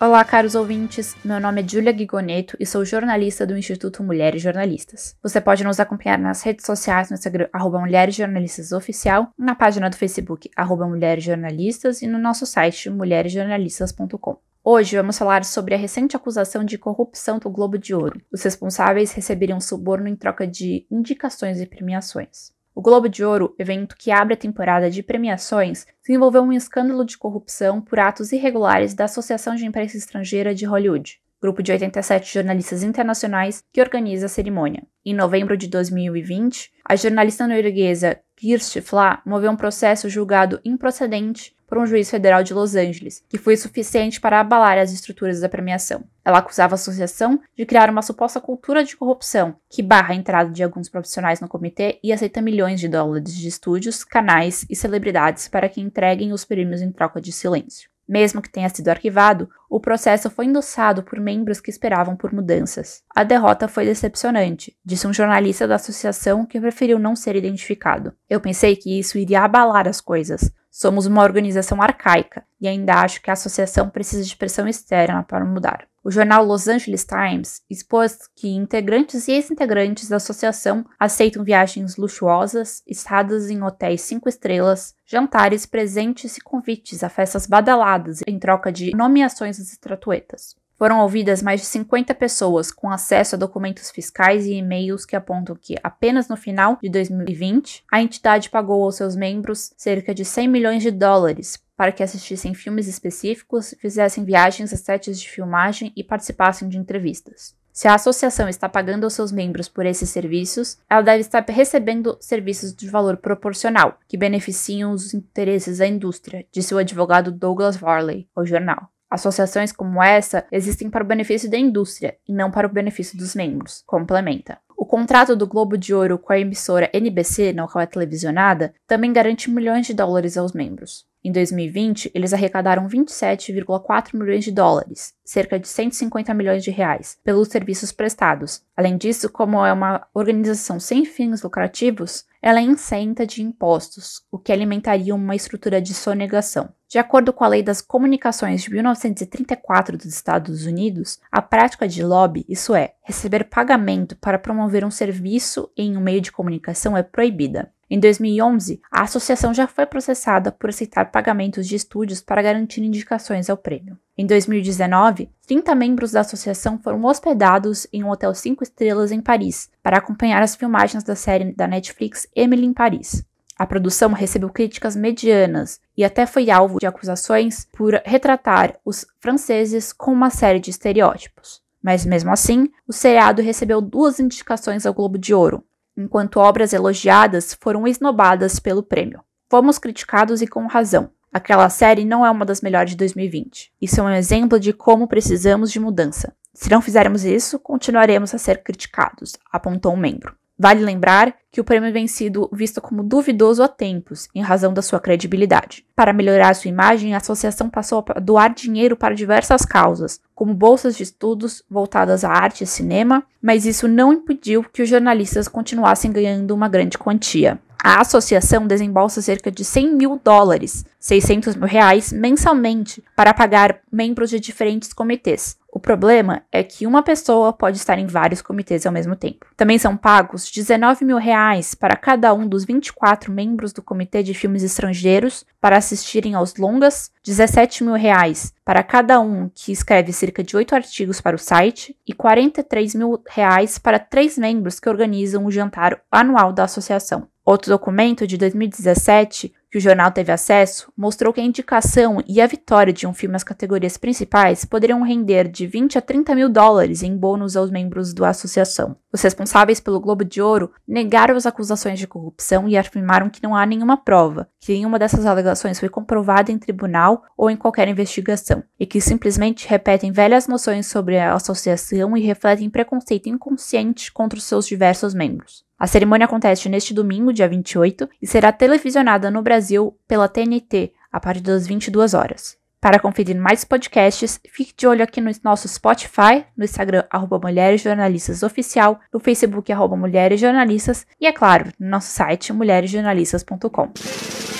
Olá, caros ouvintes. Meu nome é Julia Gigoneto e sou jornalista do Instituto Mulheres Jornalistas. Você pode nos acompanhar nas redes sociais no Instagram arroba Mulheres Jornalistas Oficial, na página do Facebook arroba Mulheres Jornalistas e no nosso site mulheresjornalistas.com. Hoje vamos falar sobre a recente acusação de corrupção do Globo de Ouro. Os responsáveis receberiam suborno em troca de indicações e premiações. O Globo de Ouro, evento que abre a temporada de premiações, se envolveu um escândalo de corrupção por atos irregulares da Associação de Imprensa Estrangeira de Hollywood, grupo de 87 jornalistas internacionais que organiza a cerimônia. Em novembro de 2020, a jornalista norueguesa Kirsti Flá moveu um processo julgado improcedente por um juiz federal de Los Angeles, que foi suficiente para abalar as estruturas da premiação. Ela acusava a associação de criar uma suposta cultura de corrupção que barra a entrada de alguns profissionais no comitê e aceita milhões de dólares de estúdios, canais e celebridades para que entreguem os prêmios em troca de silêncio. Mesmo que tenha sido arquivado, o processo foi endossado por membros que esperavam por mudanças. A derrota foi decepcionante, disse um jornalista da associação que preferiu não ser identificado. Eu pensei que isso iria abalar as coisas, Somos uma organização arcaica e ainda acho que a associação precisa de pressão externa para mudar. O jornal Los Angeles Times expôs que integrantes e ex-integrantes da associação aceitam viagens luxuosas, estadas em hotéis cinco estrelas, jantares, presentes e convites a festas badaladas em troca de nomeações às estatuetas. Foram ouvidas mais de 50 pessoas com acesso a documentos fiscais e e-mails que apontam que, apenas no final de 2020, a entidade pagou aos seus membros cerca de 100 milhões de dólares para que assistissem filmes específicos, fizessem viagens a sets de filmagem e participassem de entrevistas. Se a associação está pagando aos seus membros por esses serviços, ela deve estar recebendo serviços de valor proporcional, que beneficiam os interesses da indústria, disse o advogado Douglas Varley ao jornal. Associações como essa existem para o benefício da indústria e não para o benefício dos membros, complementa. O contrato do Globo de Ouro com a emissora NBC, na qual é televisionada, também garante milhões de dólares aos membros. Em 2020, eles arrecadaram 27,4 milhões de dólares, cerca de 150 milhões de reais, pelos serviços prestados. Além disso, como é uma organização sem fins lucrativos, ela é isenta de impostos, o que alimentaria uma estrutura de sonegação. De acordo com a Lei das Comunicações de 1934 dos Estados Unidos, a prática de lobby, isso é, receber pagamento para promover um serviço em um meio de comunicação, é proibida. Em 2011, a associação já foi processada por aceitar pagamentos de estúdios para garantir indicações ao prêmio. Em 2019, 30 membros da associação foram hospedados em um hotel 5 estrelas em Paris para acompanhar as filmagens da série da Netflix Emily em Paris. A produção recebeu críticas medianas e até foi alvo de acusações por retratar os franceses com uma série de estereótipos. Mas mesmo assim, o seriado recebeu duas indicações ao Globo de Ouro, enquanto obras elogiadas foram esnobadas pelo prêmio. Fomos criticados e com razão. Aquela série não é uma das melhores de 2020. Isso é um exemplo de como precisamos de mudança. Se não fizermos isso, continuaremos a ser criticados, apontou um membro. Vale lembrar que o prêmio vem sido visto como duvidoso há tempos, em razão da sua credibilidade. Para melhorar sua imagem, a associação passou a doar dinheiro para diversas causas, como bolsas de estudos voltadas à arte e cinema, mas isso não impediu que os jornalistas continuassem ganhando uma grande quantia. A associação desembolsa cerca de 100 mil dólares, 600 mil reais, mensalmente para pagar membros de diferentes comitês. O problema é que uma pessoa pode estar em vários comitês ao mesmo tempo. Também são pagos 19 mil reais para cada um dos 24 membros do Comitê de Filmes Estrangeiros para assistirem aos longas, 17 mil reais para cada um que escreve cerca de 8 artigos para o site e 43 mil reais para três membros que organizam o jantar anual da associação. Outro documento de 2017 que o jornal teve acesso mostrou que a indicação e a vitória de um filme nas categorias principais poderiam render de 20 a 30 mil dólares em bônus aos membros da associação. Os responsáveis pelo Globo de Ouro negaram as acusações de corrupção e afirmaram que não há nenhuma prova, que nenhuma dessas alegações foi comprovada em tribunal ou em qualquer investigação, e que simplesmente repetem velhas noções sobre a associação e refletem preconceito inconsciente contra os seus diversos membros. A cerimônia acontece neste domingo, dia 28, e será televisionada no Brasil pela TNT a partir das 22 horas. Para conferir mais podcasts, fique de olho aqui no nosso Spotify, no Instagram, arroba Mulheres Jornalistas Oficial, no Facebook, arroba Mulheres Jornalistas, e é claro, no nosso site, mulheresjornalistas.com.